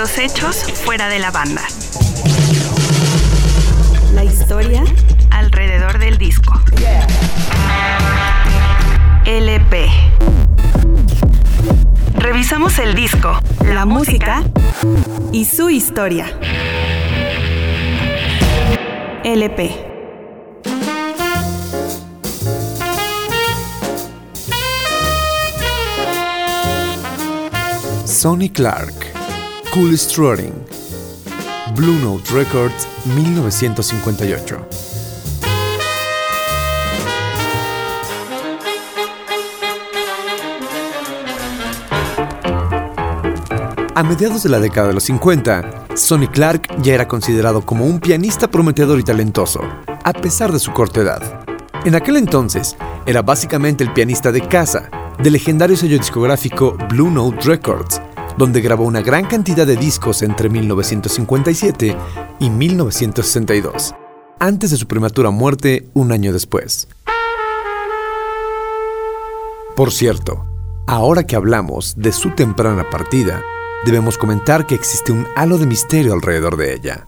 Los hechos fuera de la banda. La historia alrededor del disco. LP. Revisamos el disco, la, música y su historia. LP. Sonny Clark, Cool Strutting, Blue Note Records, 1958. A mediados de la década de los 50, Sonny Clark ya era considerado como un pianista prometedor y talentoso, a pesar de su corta edad. En aquel entonces, era básicamente el pianista de casa del legendario sello discográfico Blue Note Records, donde grabó una gran cantidad de discos entre 1957 y 1962, antes de su prematura muerte un año después. Por cierto, ahora que hablamos de su temprana partida, debemos comentar que existe un halo de misterio alrededor de ella.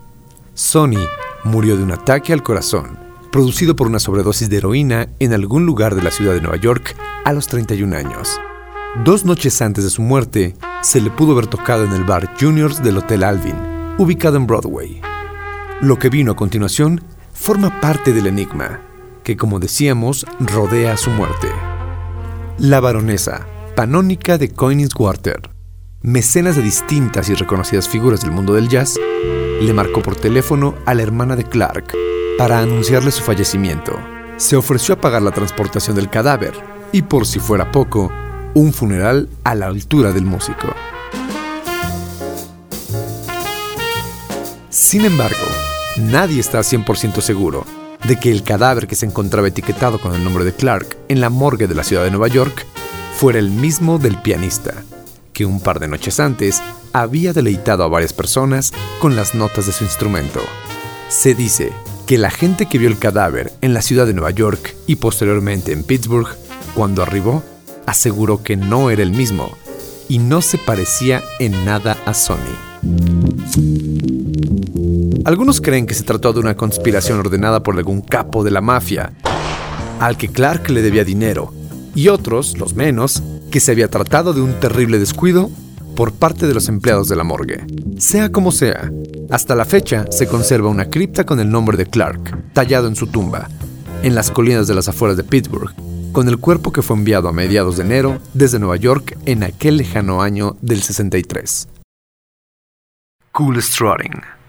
Sonny murió de un ataque al corazón, producido por una sobredosis de heroína en algún lugar de la ciudad de Nueva York a los 31 años. Dos noches antes de su muerte, se le pudo haber tocado en el bar Juniors del Hotel Alvin, ubicado en Broadway. Lo que vino a continuación forma parte del enigma, que como decíamos, rodea su muerte. La baronesa, panónica de Water, mecenas de distintas y reconocidas figuras del mundo del jazz, le marcó por teléfono a la hermana de Clark para anunciarle su fallecimiento. Se ofreció a pagar la transportación del cadáver y por si fuera poco, un funeral a la altura del músico. Sin embargo, nadie está 100% seguro de que el cadáver que se encontraba etiquetado con el nombre de Clark en la morgue de la ciudad de Nueva York fuera el mismo del pianista, que un par de noches antes había deleitado a varias personas con las notas de su instrumento. Se dice que la gente que vio el cadáver en la ciudad de Nueva York y posteriormente en Pittsburgh, cuando arribó, aseguró que no era el mismo y no se parecía en nada a Sony. Algunos creen que se trató de una conspiración ordenada por algún capo de la mafia, al que Clark le debía dinero, y otros, los menos, que se había tratado de un terrible descuido por parte de los empleados de la morgue. Sea como sea, hasta la fecha se conserva una cripta con el nombre de Clark, tallado en su tumba, en las colinas de las afueras de Pittsburgh, con el cuerpo que fue enviado a mediados de enero desde Nueva York en aquel lejano año del 63. Cool Strutting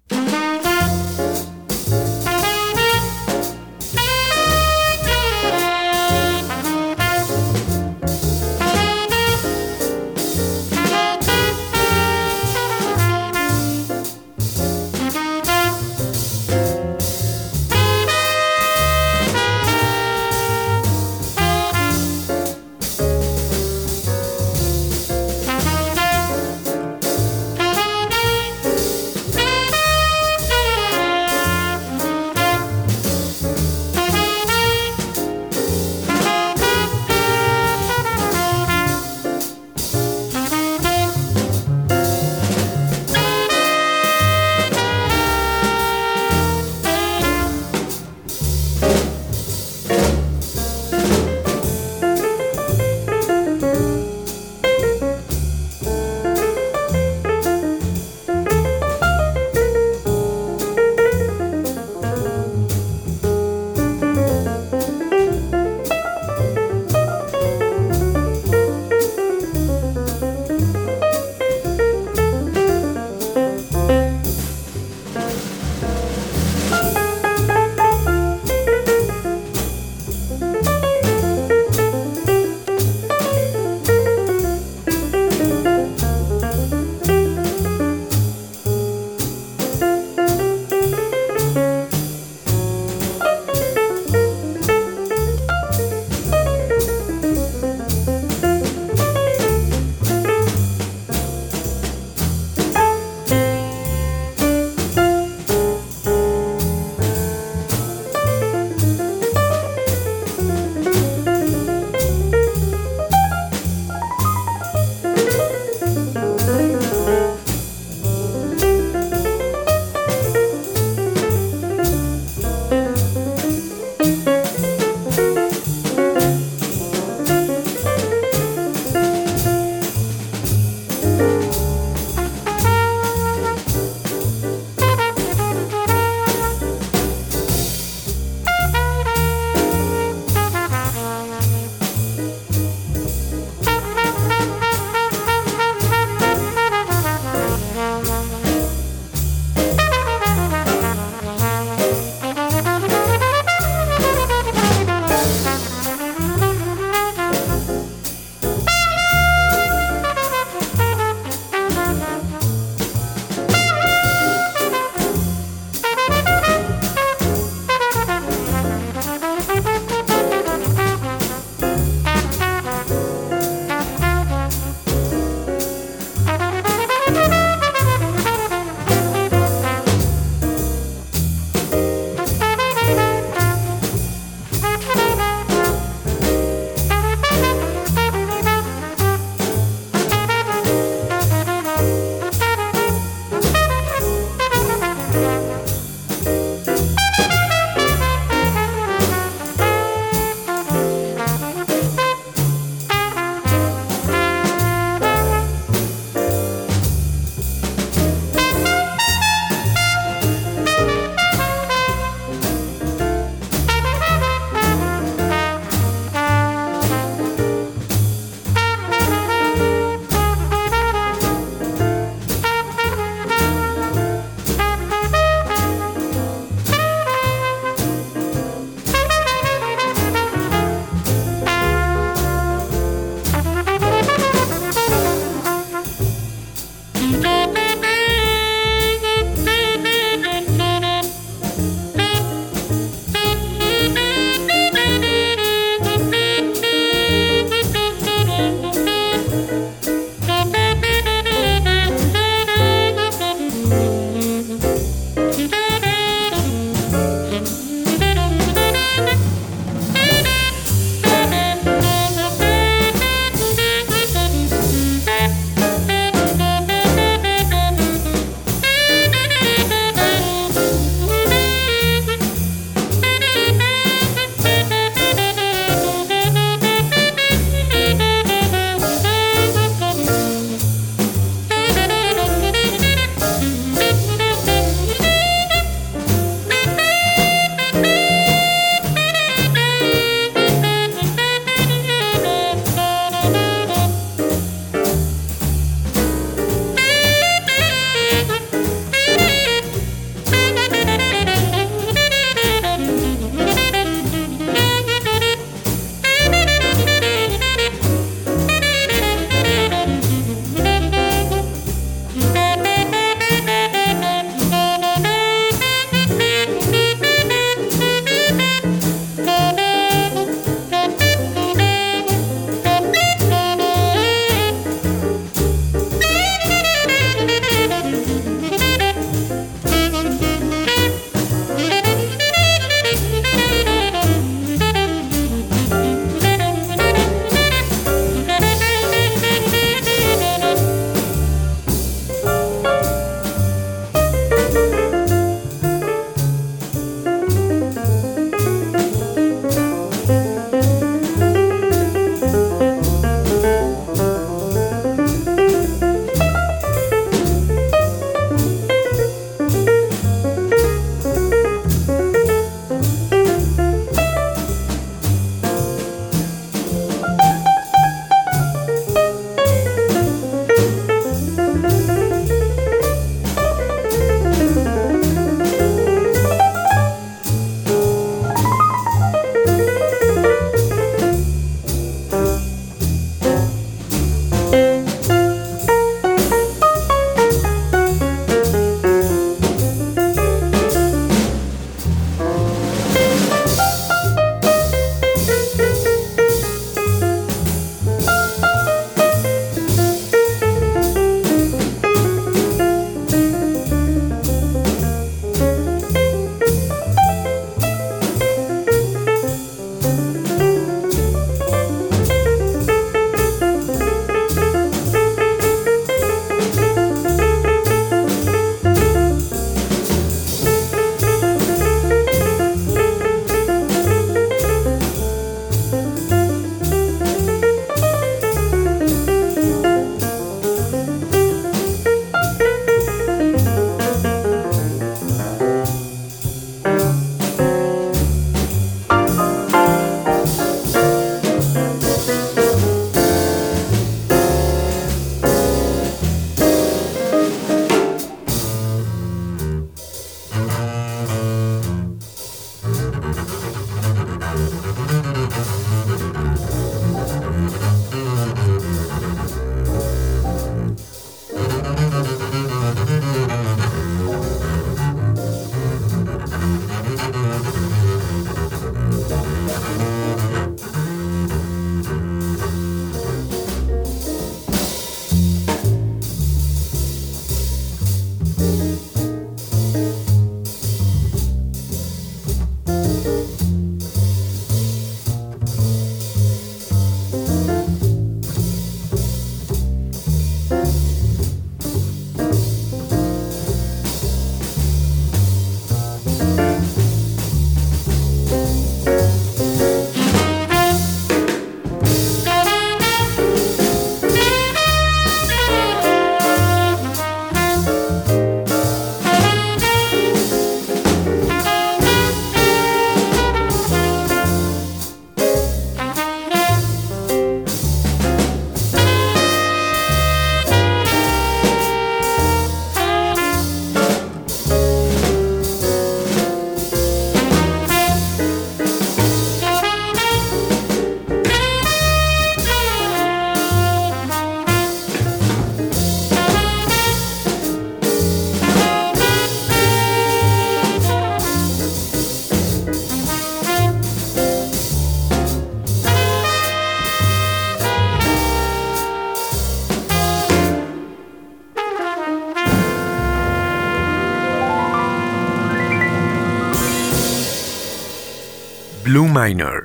Minor.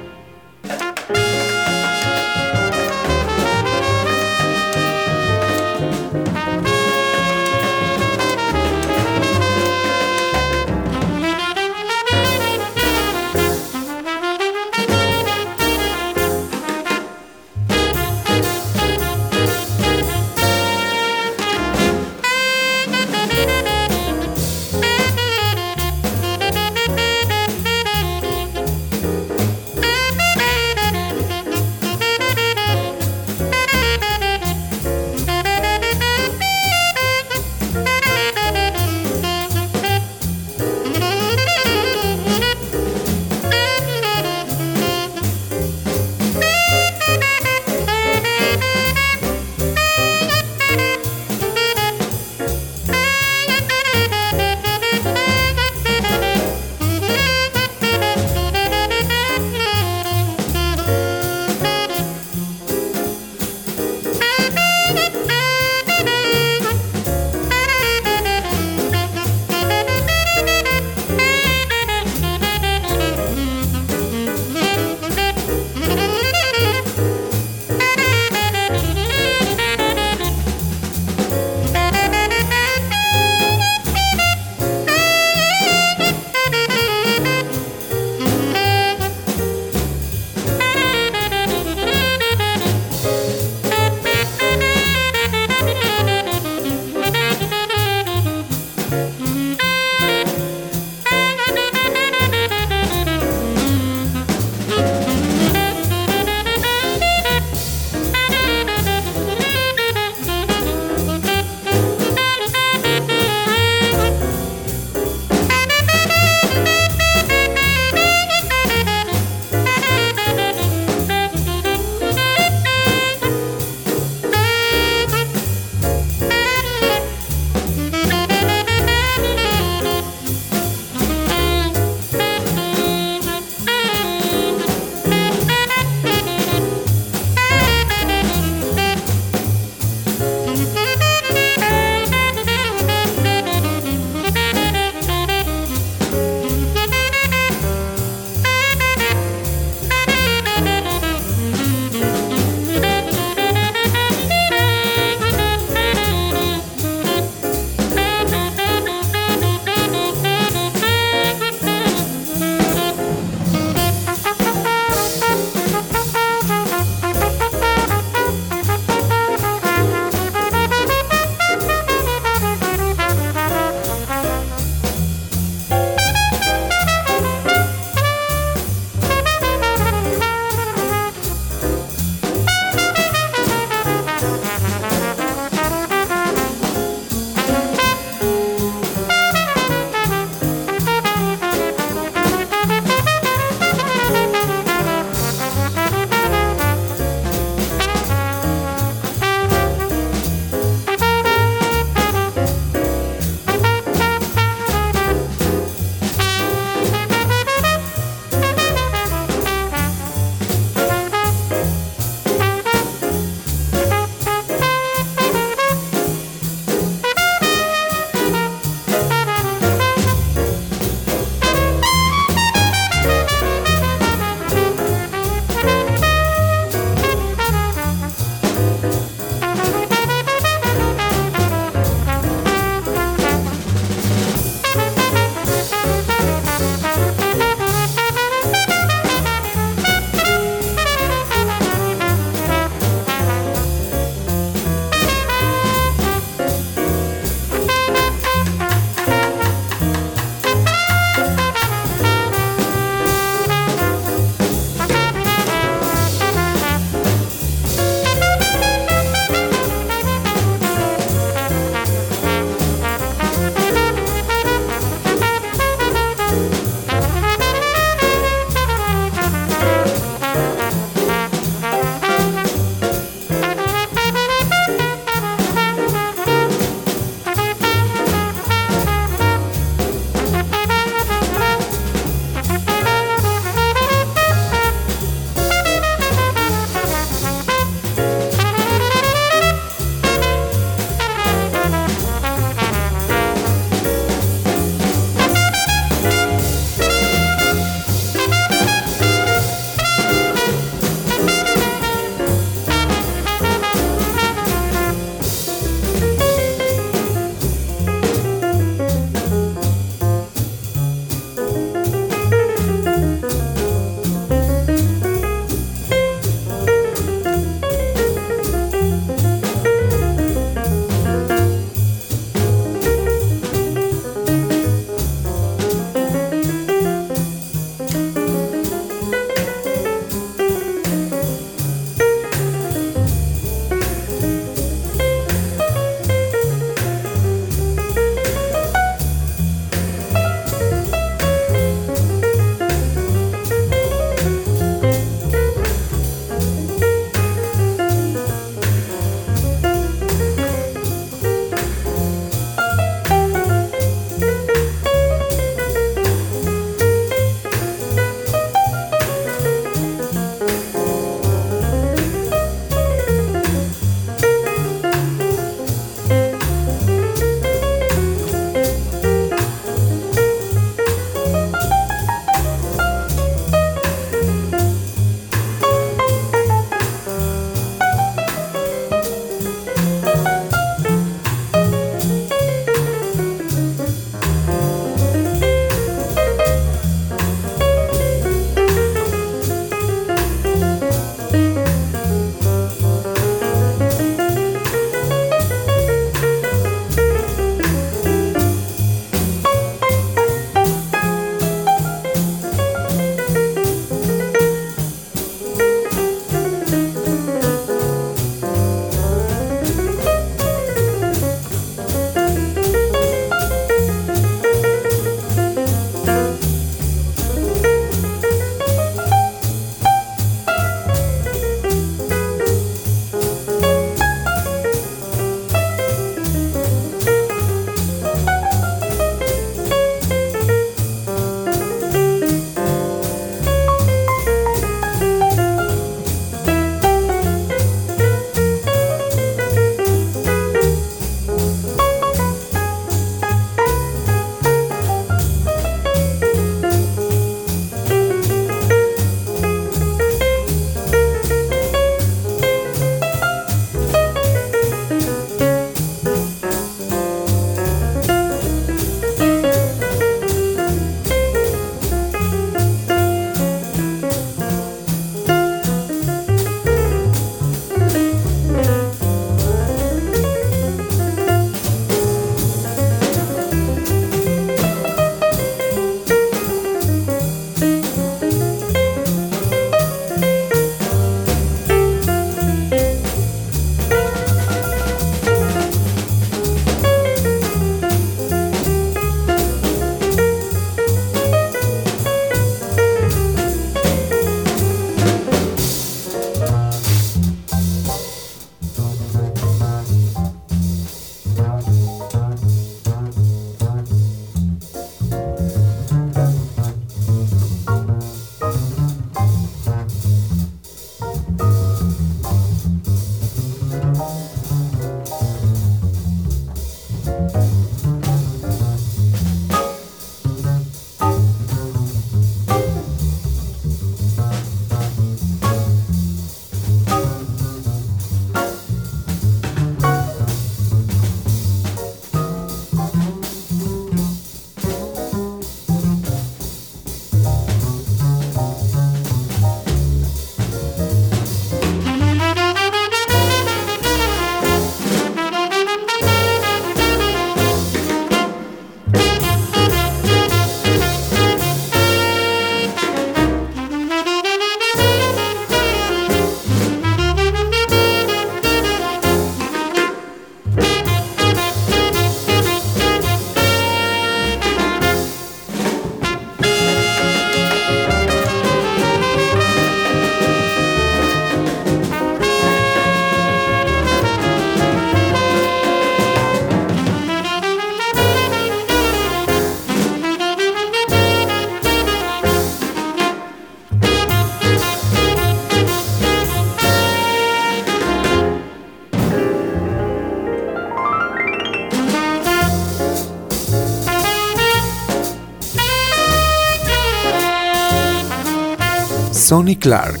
Sonny Clark,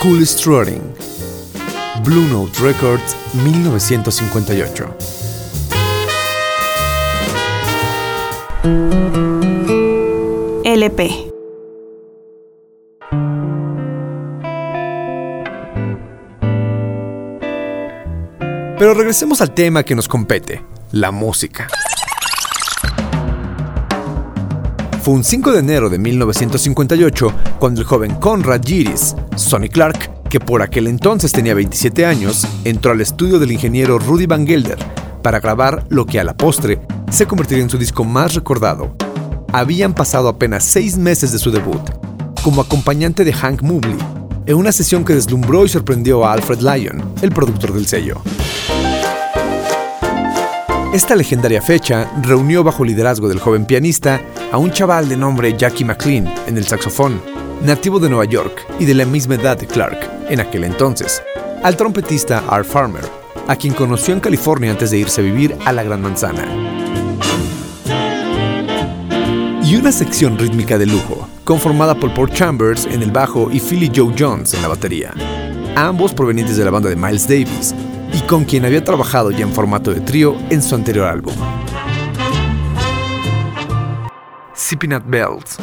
Cool Strutting, Blue Note Records 1958. LP. Pero regresemos al tema que nos compete, la música. Fue un 5 de enero de 1958 cuando el joven Conrad Giris, Sonny Clark, que por aquel entonces tenía 27 años, entró al estudio del ingeniero Rudy Van Gelder para grabar lo que a la postre se convertiría en su disco más recordado. Habían pasado apenas seis meses de su debut, como acompañante de Hank Mobley, en una sesión que deslumbró y sorprendió a Alfred Lyon, el productor del sello. Esta legendaria fecha reunió bajo liderazgo del joven pianista a un chaval de nombre Jackie McLean en el saxofón, nativo de Nueva York y de la misma edad de Clark en aquel entonces, al trompetista Art Farmer, a quien conoció en California antes de irse a vivir a la Gran Manzana. Y una sección rítmica de lujo, conformada por Paul Chambers en el bajo y Philly Joe Jones en la batería, ambos provenientes de la banda de Miles Davis, y con quien había trabajado ya en formato de trío en su anterior álbum. Sipping at Bells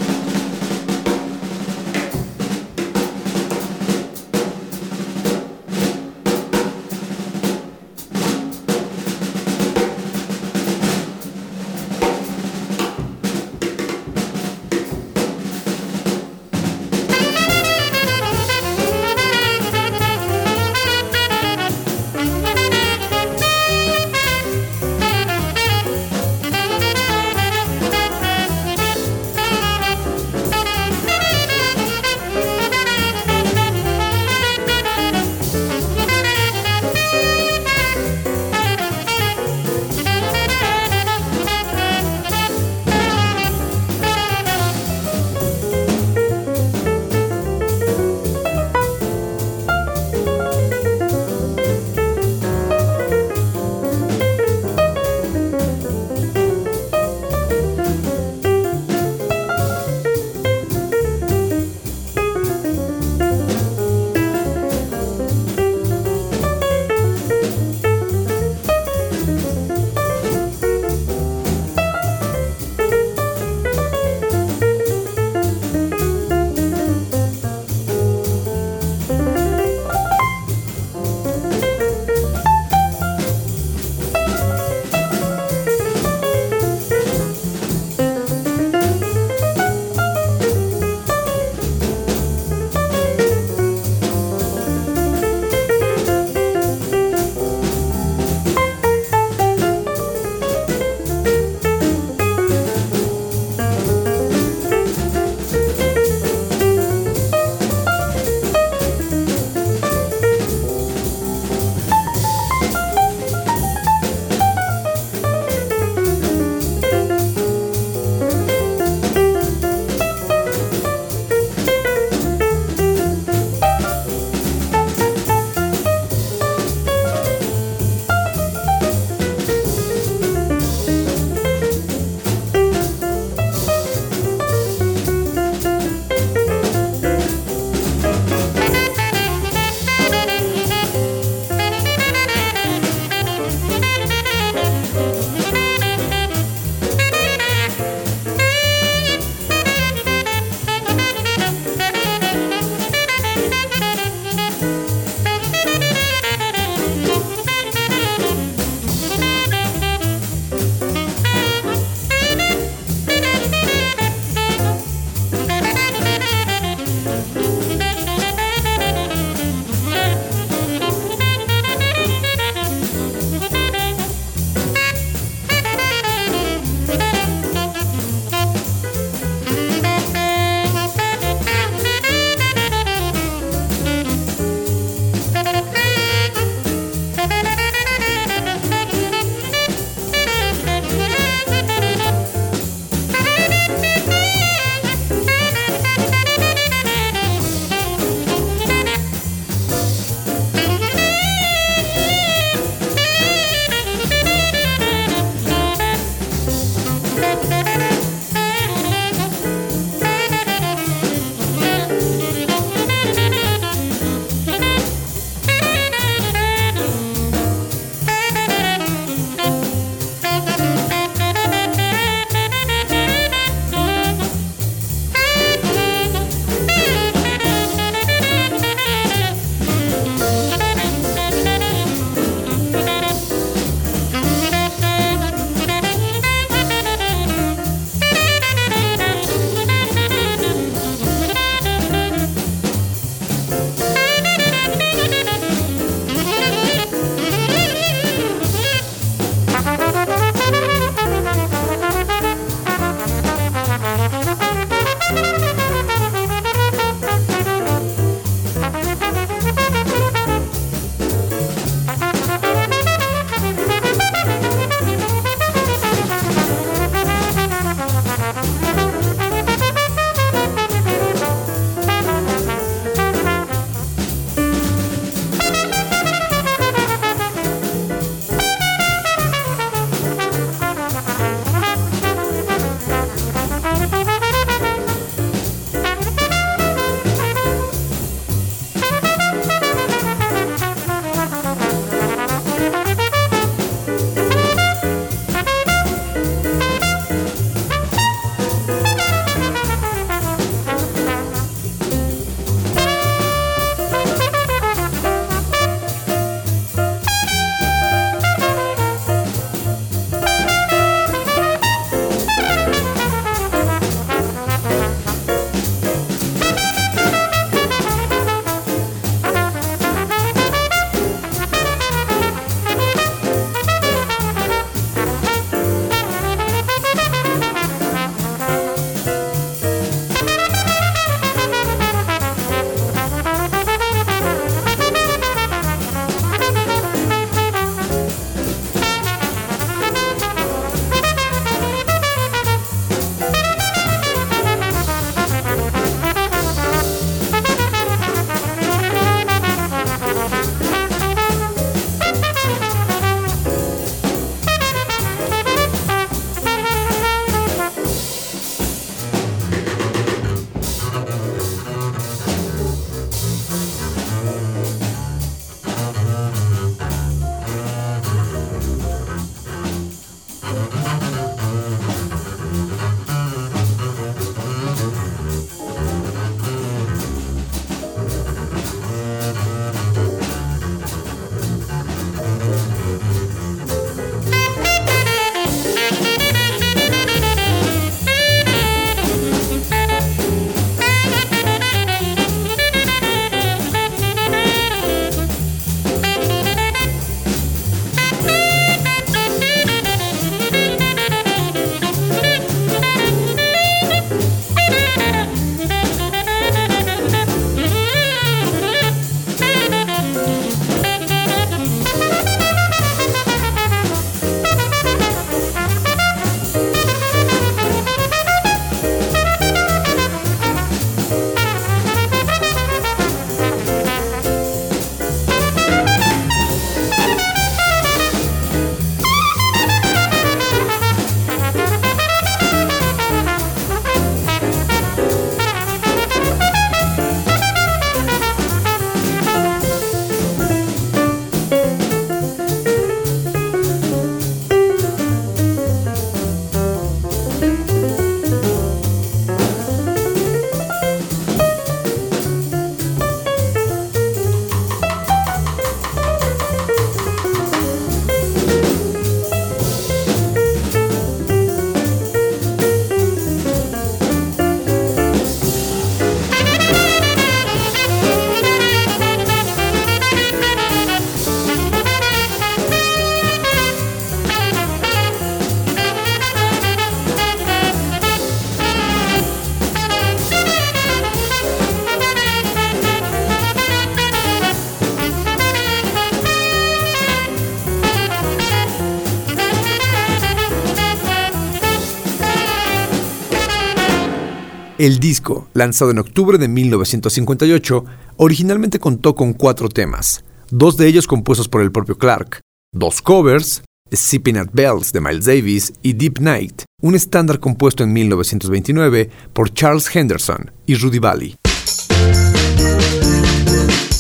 El disco, lanzado en octubre de 1958, originalmente contó con cuatro temas, dos de ellos compuestos por el propio Clark, dos covers, Sipping at Bells de Miles Davis y Deep Night, un estándar compuesto en 1929 por Charles Henderson y Rudy Valley.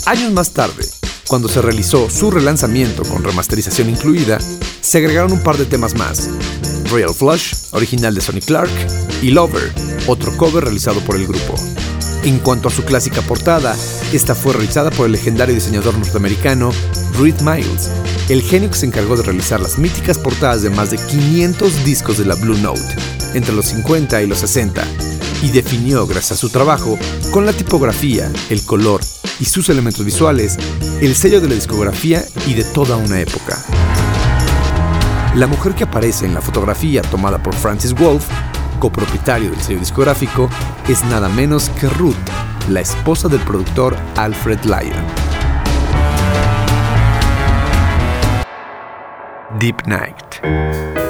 Años más tarde, cuando se realizó su relanzamiento con remasterización incluida, se agregaron un par de temas más. Royal Flush, original de Sonny Clark, y Lover, otro cover realizado por el grupo. En cuanto a su clásica portada, esta fue realizada por el legendario diseñador norteamericano Reed Miles, el genio que se encargó de realizar las míticas portadas de más de 500 discos de la Blue Note entre los 50 y los 60, y definió, gracias a su trabajo, con la tipografía, el color y sus elementos visuales, el sello de la discografía y de toda una época. La mujer que aparece en la fotografía tomada por Francis Wolff, copropietario del sello discográfico, es nada menos que Ruth, la esposa del productor Alfred Lyon. Deep Night.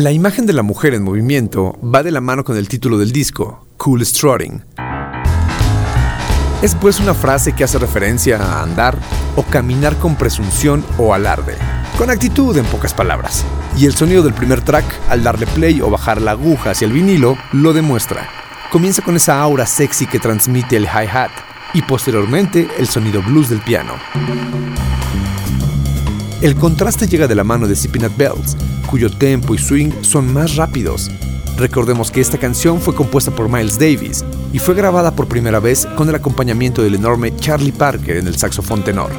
La imagen de la mujer en movimiento va de la mano con el título del disco, Cool Strutting. Es pues una frase que hace referencia a andar o caminar con presunción o alarde, con actitud en pocas palabras. Y el sonido del primer track, al darle play o bajar la aguja hacia el vinilo, lo demuestra. Comienza con esa aura sexy que transmite el hi-hat y posteriormente el sonido blues del piano. El contraste llega de la mano de Peanut Bells, cuyo tempo y swing son más rápidos. Recordemos que esta canción fue compuesta por Miles Davis y fue grabada por primera vez con el acompañamiento del enorme Charlie Parker en el saxofón tenor.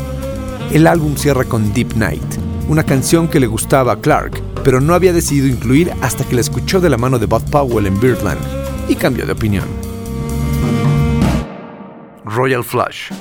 El álbum cierra con Deep Night, una canción que le gustaba a Clark, pero no había decidido incluir hasta que la escuchó de la mano de Bob Powell en Birdland y cambió de opinión. Royal Flush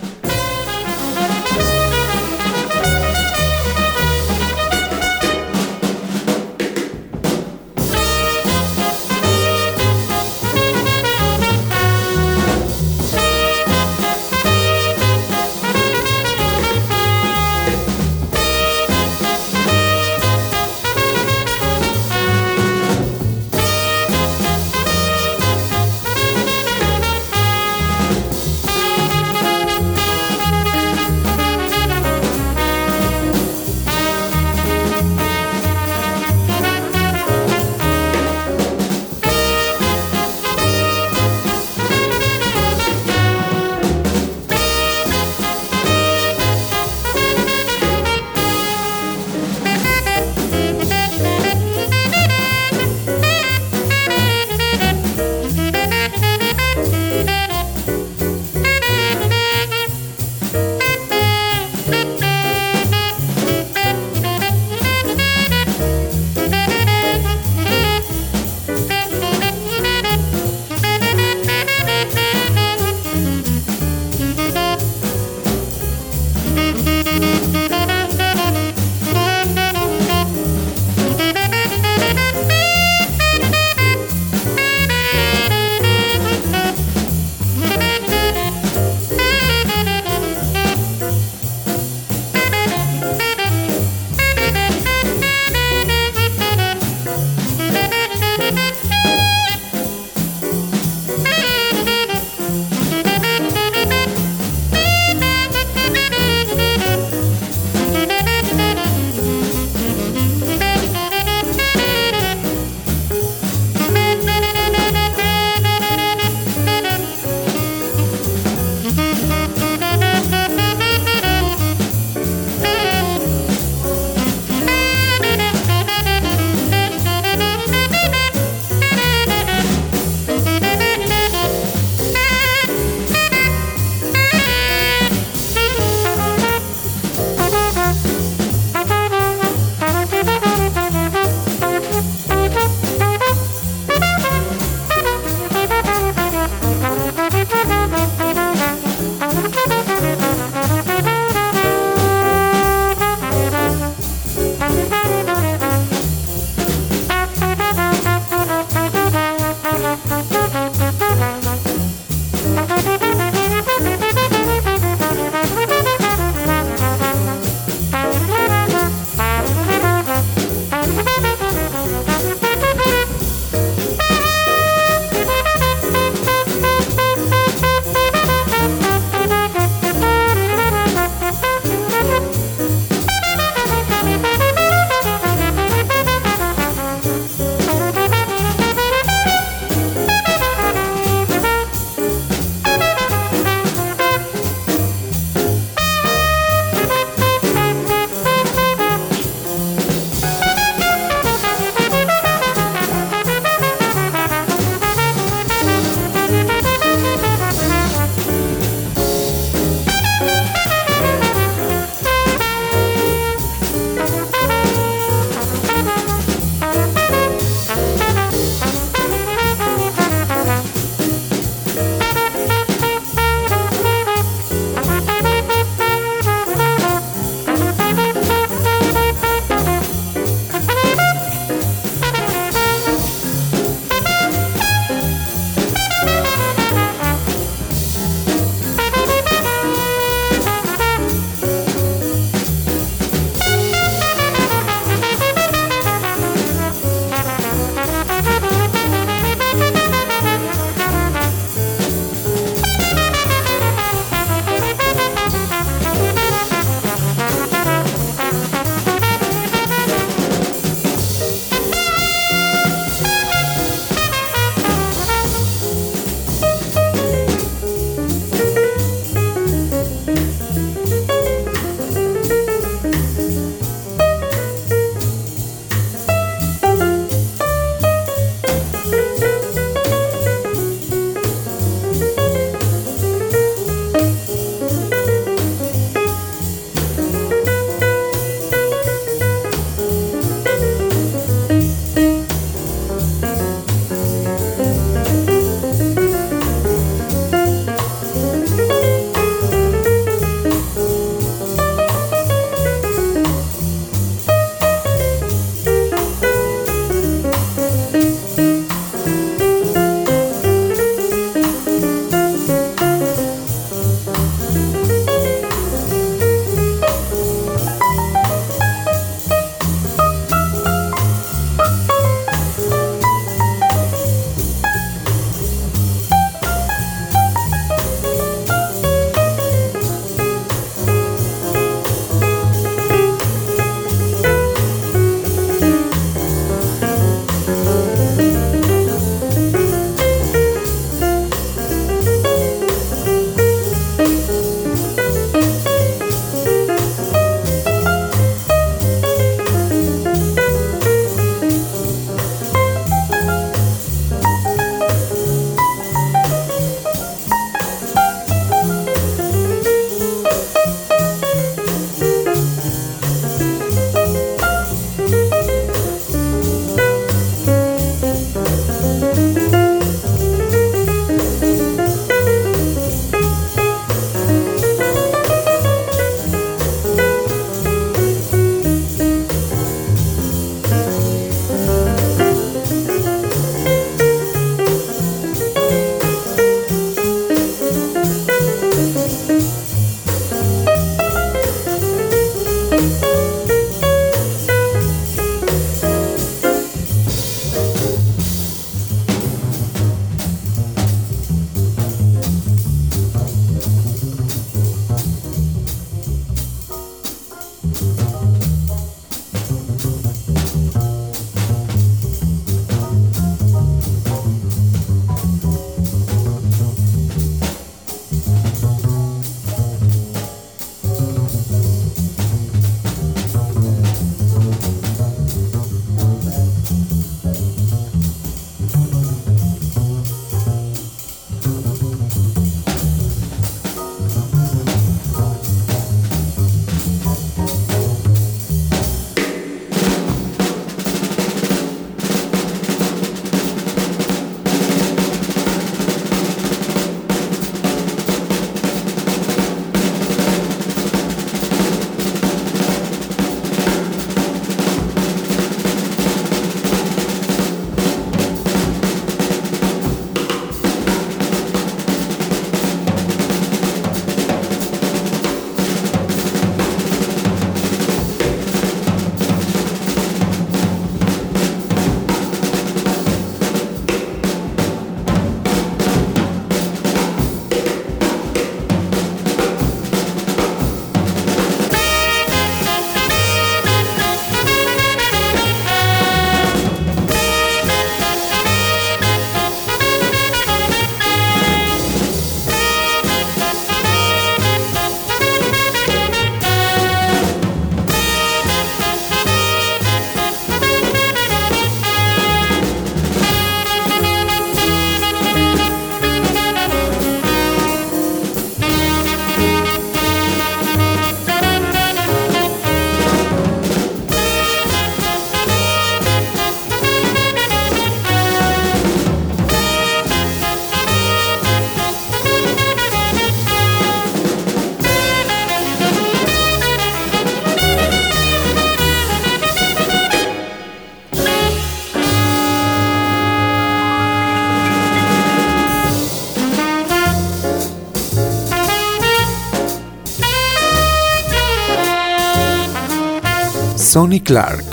Sonny Clark,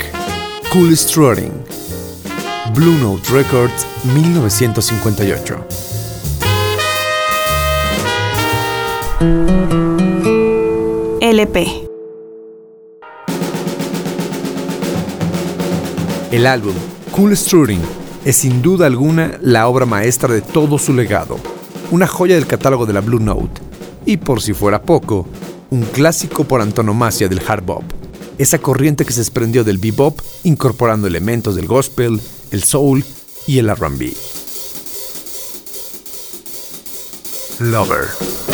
Cool Strutting, Blue Note Records 1958. LP. El álbum Cool Strutting es sin duda alguna la obra maestra de todo su legado, una joya del catálogo de la Blue Note y por si fuera poco, un clásico por antonomasia del hard bop, esa corriente que se desprendió del bebop incorporando elementos del gospel, el soul y el R&B. Lover.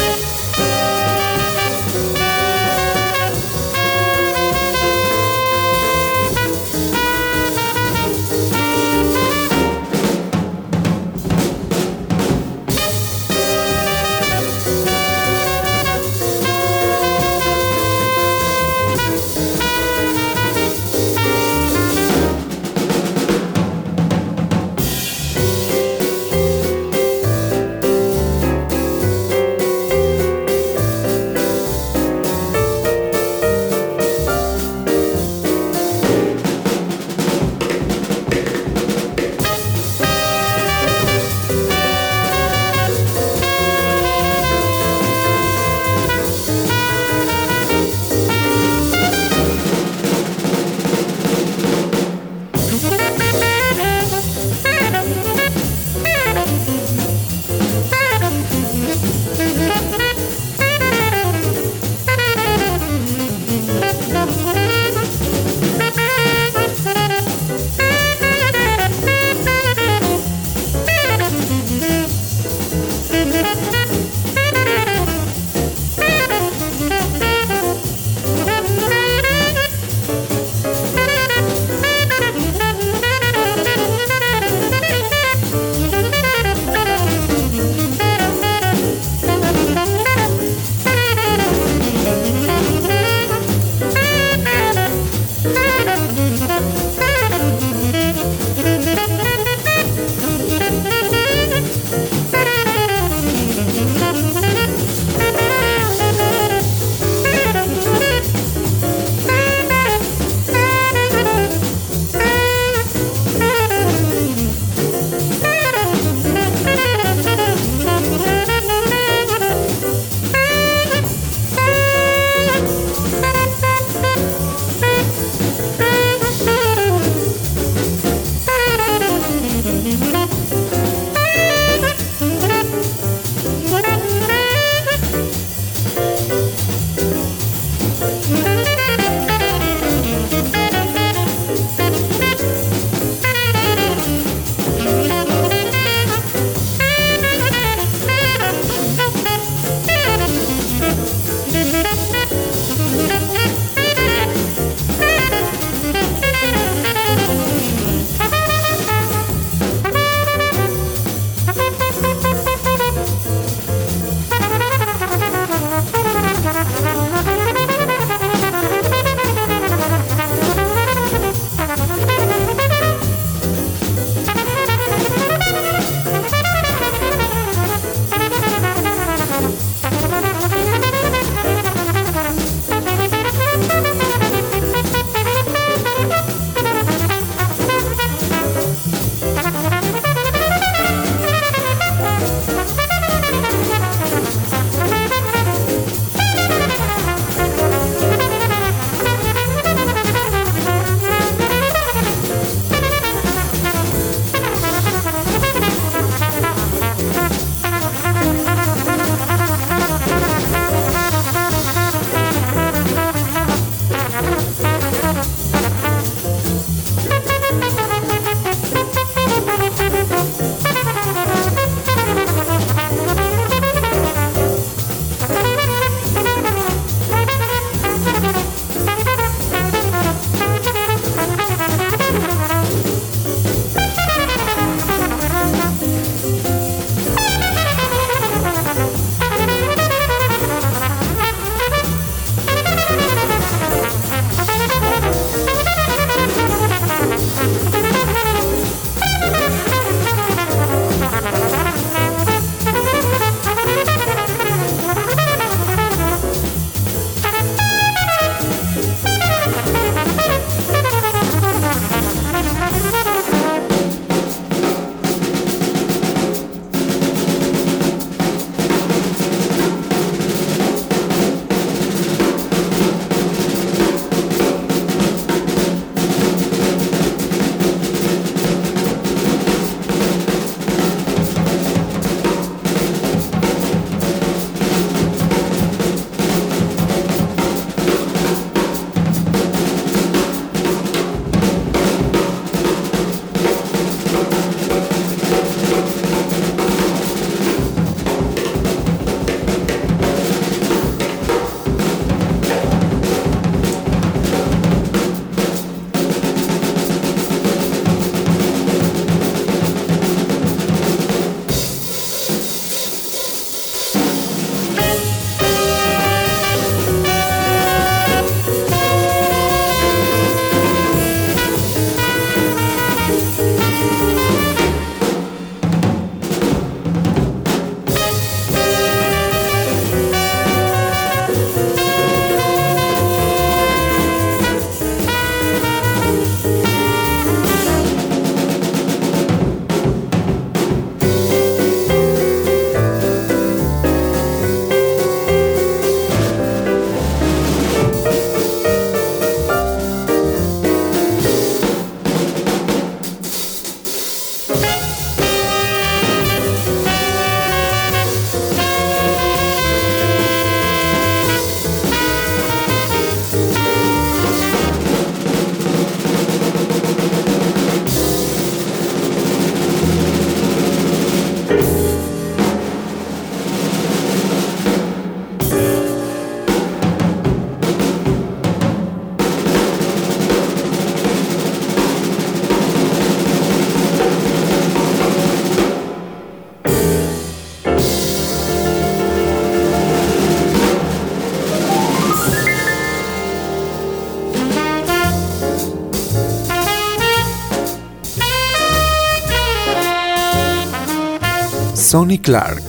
Sonny Clark,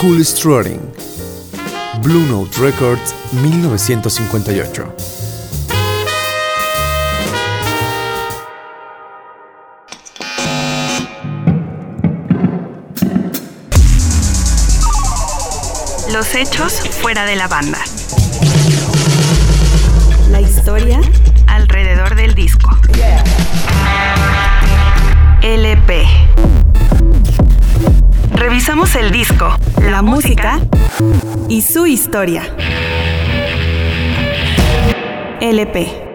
Cool Strutting, Blue Note Records 1958. Los hechos fuera de la banda. La historia alrededor del disco. LP. Revisamos el disco, la música y su historia. LP.